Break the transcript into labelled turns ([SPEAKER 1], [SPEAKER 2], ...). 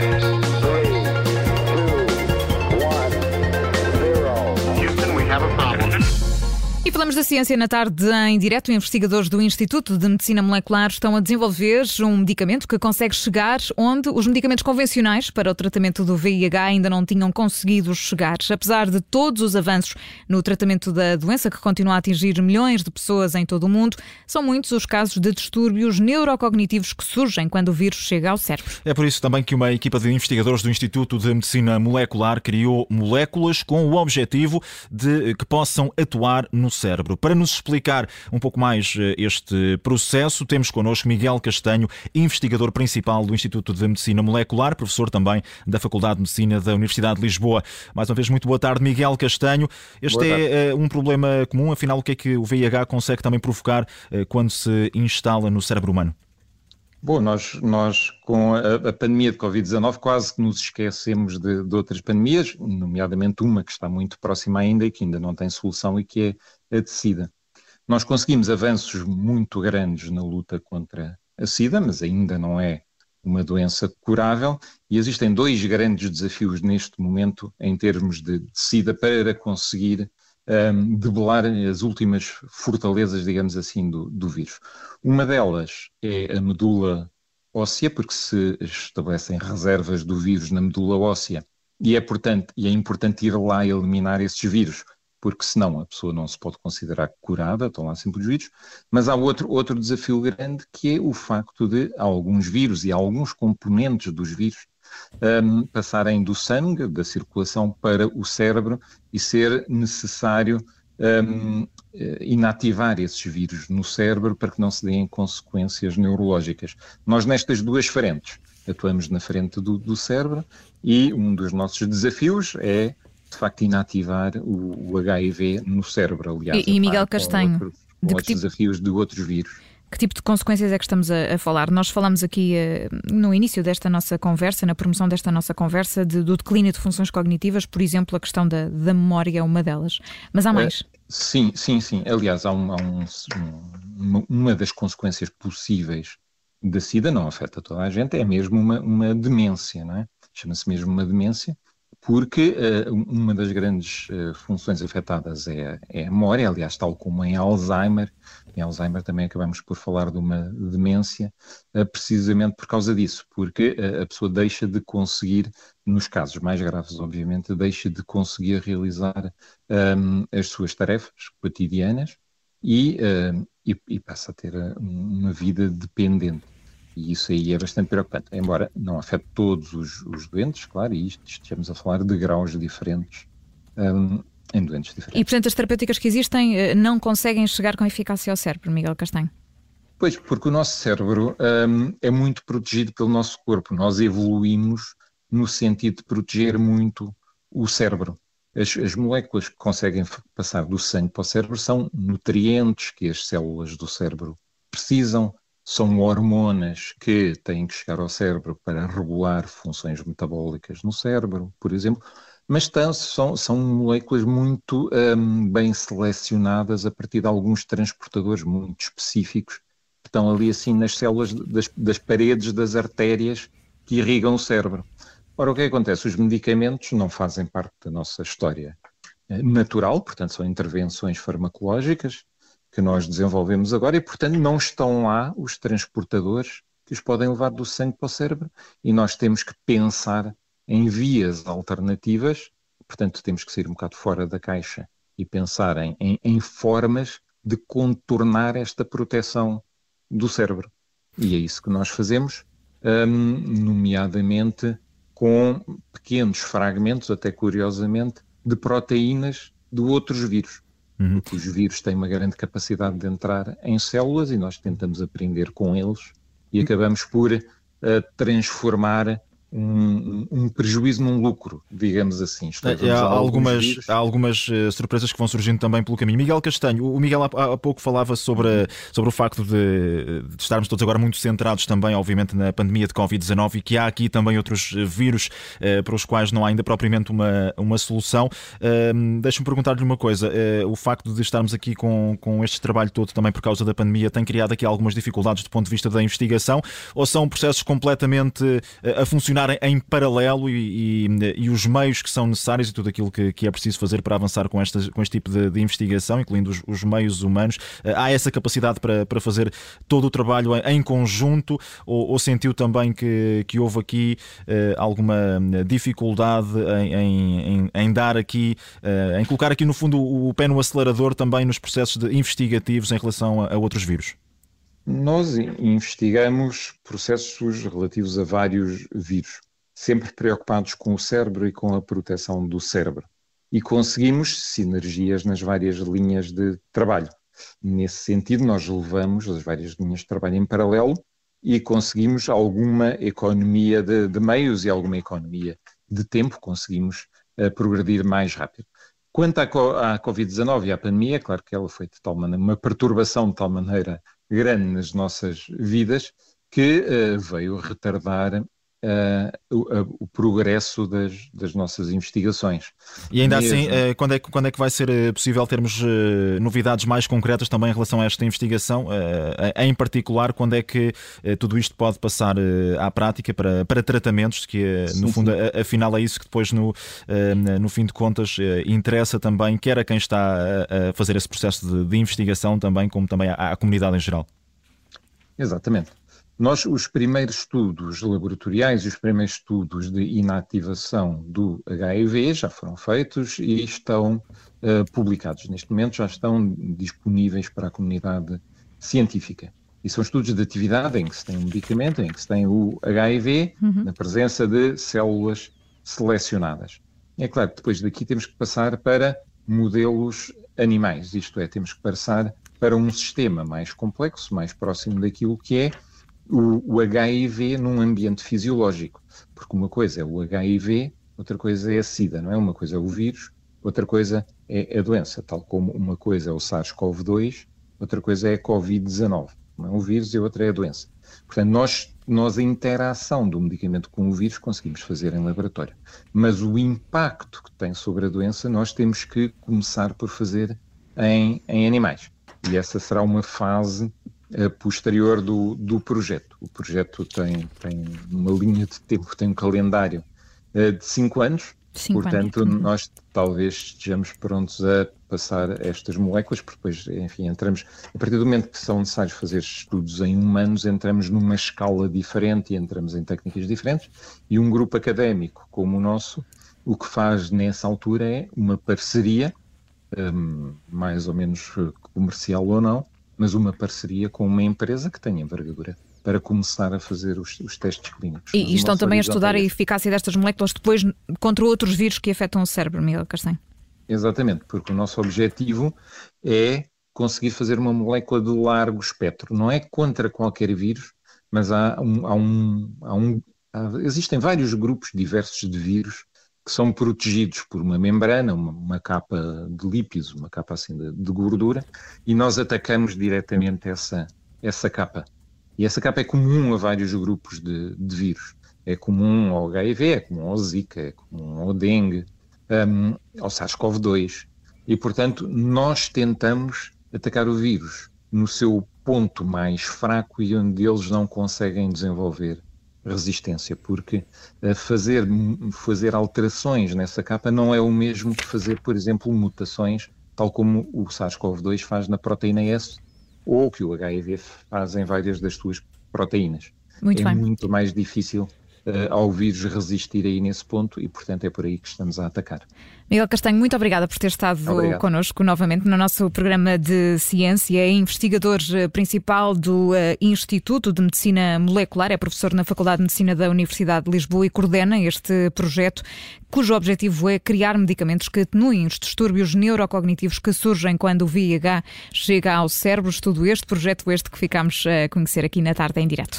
[SPEAKER 1] E falamos da ciência na tarde em direto. Investigadores do Instituto de Medicina Molecular estão a desenvolver um medicamento que consegue chegar onde os medicamentos convencionais para o tratamento do VIH ainda não tinham conseguido chegar. Apesar de todos os avanços no tratamento da doença, que continua a atingir milhões de pessoas em todo o mundo, são muitos os casos de distúrbios neurocognitivos que surgem quando o vírus chega ao cérebro.
[SPEAKER 2] É por isso também que uma equipa de investigadores do Instituto de Medicina Molecular criou moléculas com o objetivo de que possam atuar no cérebro. Para nos explicar um pouco mais eh, este processo, temos connosco Miguel Castanho, investigador principal do Instituto de Medicina Molecular, professor também da Faculdade de Medicina da Universidade de Lisboa. Mais uma vez, muito boa tarde, Miguel Castanho. Este é uh, um problema comum, afinal, o que é que o VIH consegue também provocar uh, quando se instala no cérebro humano?
[SPEAKER 3] Bom, nós, nós com a, a pandemia de Covid-19 quase que nos esquecemos de, de, outras pandemias, nomeadamente uma que está muito próxima ainda e que ainda não tem solução e que é a de SIDA. Nós conseguimos avanços muito grandes na luta contra a SIDA, mas ainda não é uma doença curável e existem dois grandes desafios neste momento em termos de, de SIDA para conseguir um, debelar as últimas fortalezas, digamos assim, do, do vírus. Uma delas é a medula óssea, porque se estabelecem reservas do vírus na medula óssea e é, portanto, e é importante ir lá eliminar esses vírus, porque senão a pessoa não se pode considerar curada, estão lá sempre os vírus. Mas há outro, outro desafio grande que é o facto de alguns vírus e alguns componentes dos vírus um, passarem do sangue, da circulação, para o cérebro e ser necessário um, eh, inativar esses vírus no cérebro para que não se deem consequências neurológicas. Nós, nestas duas frentes, atuamos na frente do, do cérebro e um dos nossos desafios é, de facto, inativar o, o HIV no cérebro, aliás.
[SPEAKER 1] E, e Miguel Castanho,
[SPEAKER 3] outros, de que tipo... desafios de outros vírus.
[SPEAKER 1] Que tipo de consequências é que estamos a, a falar? Nós falamos aqui uh, no início desta nossa conversa, na promoção desta nossa conversa, de, do declínio de funções cognitivas, por exemplo, a questão da, da memória é uma delas. Mas há mais? Uh,
[SPEAKER 3] sim, sim, sim. Aliás, há, um, há um, uma, uma das consequências possíveis da SIDA, não afeta toda a gente, é mesmo uma, uma demência, não é? Chama-se mesmo uma demência, porque uh, uma das grandes uh, funções afetadas é, é, a memória, aliás, tal como em Alzheimer. Em Alzheimer também acabamos por falar de uma demência, uh, precisamente por causa disso, porque a pessoa deixa de conseguir, nos casos mais graves, obviamente, deixa de conseguir realizar um, as suas tarefas cotidianas e, e, e passa a ter uma vida dependente. E isso aí é bastante preocupante, embora não afete todos os, os doentes, claro, e isto, estamos a falar de graus diferentes um, em doentes diferentes.
[SPEAKER 1] E, portanto, as terapêuticas que existem eh, não conseguem chegar com eficácia ao cérebro, Miguel Castanho?
[SPEAKER 3] Pois, porque o nosso cérebro um, é muito protegido pelo nosso corpo. Nós evoluímos no sentido de proteger muito o cérebro. As, as, moléculas que conseguem passar do sangue para o cérebro são nutrientes que as células do cérebro precisam, são hormonas que têm que chegar ao cérebro para regular funções metabólicas no cérebro, por exemplo, mas são, são moléculas muito um, bem selecionadas a partir de alguns transportadores muito específicos que estão ali assim nas células das, das paredes das artérias que irrigam o cérebro. Ora, o que, é acontece? Os medicamentos não fazem parte da nossa história eh, natural, portanto, são intervenções farmacológicas, que nós desenvolvemos agora e, portanto, não estão lá os transportadores que os podem levar do sangue para o cérebro e nós temos que pensar em vias alternativas, portanto, temos que sair um bocado fora da caixa e pensar em, em, em formas de contornar esta proteção do cérebro. E é isso que nós fazemos, um, nomeadamente com pequenos fragmentos, até curiosamente, de proteínas de outros vírus. Uhum. Os vírus têm uma grande capacidade de entrar em células e nós tentamos aprender com eles e acabamos por uh, transformar um, um, prejuízo num lucro, digamos assim.
[SPEAKER 2] É, há, algumas, há algumas uh, surpresas que vão surgindo também pelo caminho. Miguel Castanho, o Miguel há, há pouco falava sobre, sobre o facto de, de, estarmos todos agora muito centrados também, obviamente, na pandemia de Covid-19 e que há aqui também outros eh, vírus uh, para os quais não há ainda propriamente uma, uma solução. Uh, Deixa-me perguntar-lhe uma coisa: o facto de estarmos aqui com, com este trabalho todo também por causa da pandemia tem criado aqui algumas dificuldades do ponto de vista da investigação ou são processos completamente a funcionar? Em paralelo e, e, e, os meios que são necessários e tudo aquilo que, que é preciso fazer para avançar com, esta, com este tipo de, de investigação, incluindo os, os, meios humanos. Há essa capacidade para, para fazer todo o trabalho em, conjunto ou, ou, sentiu também que, que houve aqui alguma dificuldade em, em, em dar aqui, em colocar aqui no fundo o pé no acelerador também nos processos de investigativos em relação a, a outros vírus?
[SPEAKER 3] Nós investigamos processos relativos a vários vírus, sempre preocupados com o cérebro e com a proteção do cérebro. E conseguimos sinergias nas várias linhas de trabalho. Nesse sentido, nós levamos as várias linhas de trabalho em paralelo e conseguimos alguma economia de, de meios e alguma economia de tempo, conseguimos uh, progredir mais rápido. Quanto à, à Covid-19 e à pandemia, é claro que ela foi de tal maneira, uma perturbação de tal maneira grande nas nossas vidas que uh, veio retardar Uh, o, o, progresso das, das, nossas investigações.
[SPEAKER 2] E ainda assim, Mesmo... assim, uh, quando, é, quando é que vai ser possível termos novidades mais concretas também em relação a esta investigação? em particular, quando é que tudo isto pode passar à prática para, para tratamentos, que no sim, fundo, sim. afinal é isso que depois no, no fim de contas interessa também, quer a quem está a, fazer esse processo de, de investigação também, como também à, à comunidade em geral.
[SPEAKER 3] Exatamente. Nós, os primeiros estudos laboratoriais e os primeiros estudos de inativação do HIV já foram feitos e estão uh, publicados. Neste momento já estão disponíveis para a comunidade científica. E são estudos de atividade em que se tem um medicamento, em que se tem o HIV, uhum. na presença de células selecionadas. É claro que depois daqui temos que passar para modelos animais, isto é, temos que passar para um sistema mais complexo, mais próximo daquilo que é o, o HIV num ambiente fisiológico, porque uma coisa é o HIV, outra coisa é a SIDA, não é? Uma coisa é o vírus, outra coisa é a doença, tal como uma coisa é o SARS-CoV-2, outra coisa é a COVID-19. Não é o vírus e outra é a doença. Portanto, nós, nós a interação do medicamento com o vírus conseguimos fazer em laboratório. Mas o impacto que tem sobre a doença nós temos que começar por fazer em, em animais. E essa será uma fase posterior do, do projeto. O projeto tem, tem uma linha de tempo, tem um calendário uh, de cinco anos, cinco portanto, anos. Uhum. nós talvez estejamos prontos a passar estas moléculas, porque depois, enfim, entramos, a partir do momento que são necessários fazer estudos em humanos, entramos numa escala diferente e entramos em técnicas diferentes, e um grupo académico como o nosso, o que faz nessa altura é uma parceria, um, mais ou menos comercial ou não, mas uma parceria com uma empresa que tenha envergadura para começar a fazer os, os testes clínicos.
[SPEAKER 1] E, e estão também a estudar a eficácia destas moléculas depois contra outros vírus que afetam o cérebro, Miguel Castanho?
[SPEAKER 3] Exatamente, porque o nosso objetivo é conseguir fazer uma molécula de largo espectro. Não é contra qualquer vírus, mas há um, há um, há um há, existem vários grupos diversos de vírus que são protegidos por uma membrana, uma, uma capa de lípidos, uma capa assim de, de, gordura, e nós atacamos diretamente essa, essa capa. E essa capa é comum a vários grupos de, de vírus. É comum ao HIV, é comum ao Zika, é comum ao dengue, um, ao SARS-CoV-2. E, portanto, nós tentamos atacar o vírus no seu ponto mais fraco e onde eles não conseguem desenvolver resistência, porque eh, fazer, fazer alterações nessa capa não é o mesmo que fazer, por exemplo, mutações, tal como o SARS-CoV-2 faz na proteína S ou que o HIV faz em várias das suas proteínas.
[SPEAKER 1] Muito
[SPEAKER 3] é
[SPEAKER 1] bem.
[SPEAKER 3] muito mais difícil ao vírus resistir aí nesse ponto e, portanto, é por aí que estamos a atacar.
[SPEAKER 1] Miguel Castanho, muito obrigada por ter estado Obrigado. connosco novamente no nosso programa de ciência. É investigador eh, principal do uh, Instituto de Medicina Molecular, é professor na Faculdade de Medicina da Universidade de Lisboa e coordena este projeto, cujo objetivo é criar medicamentos que atenuem os distúrbios neurocognitivos que surgem quando o VIH chega ao cérebro. Estudo este projeto, este que ficamos a conhecer aqui na tarde em direto.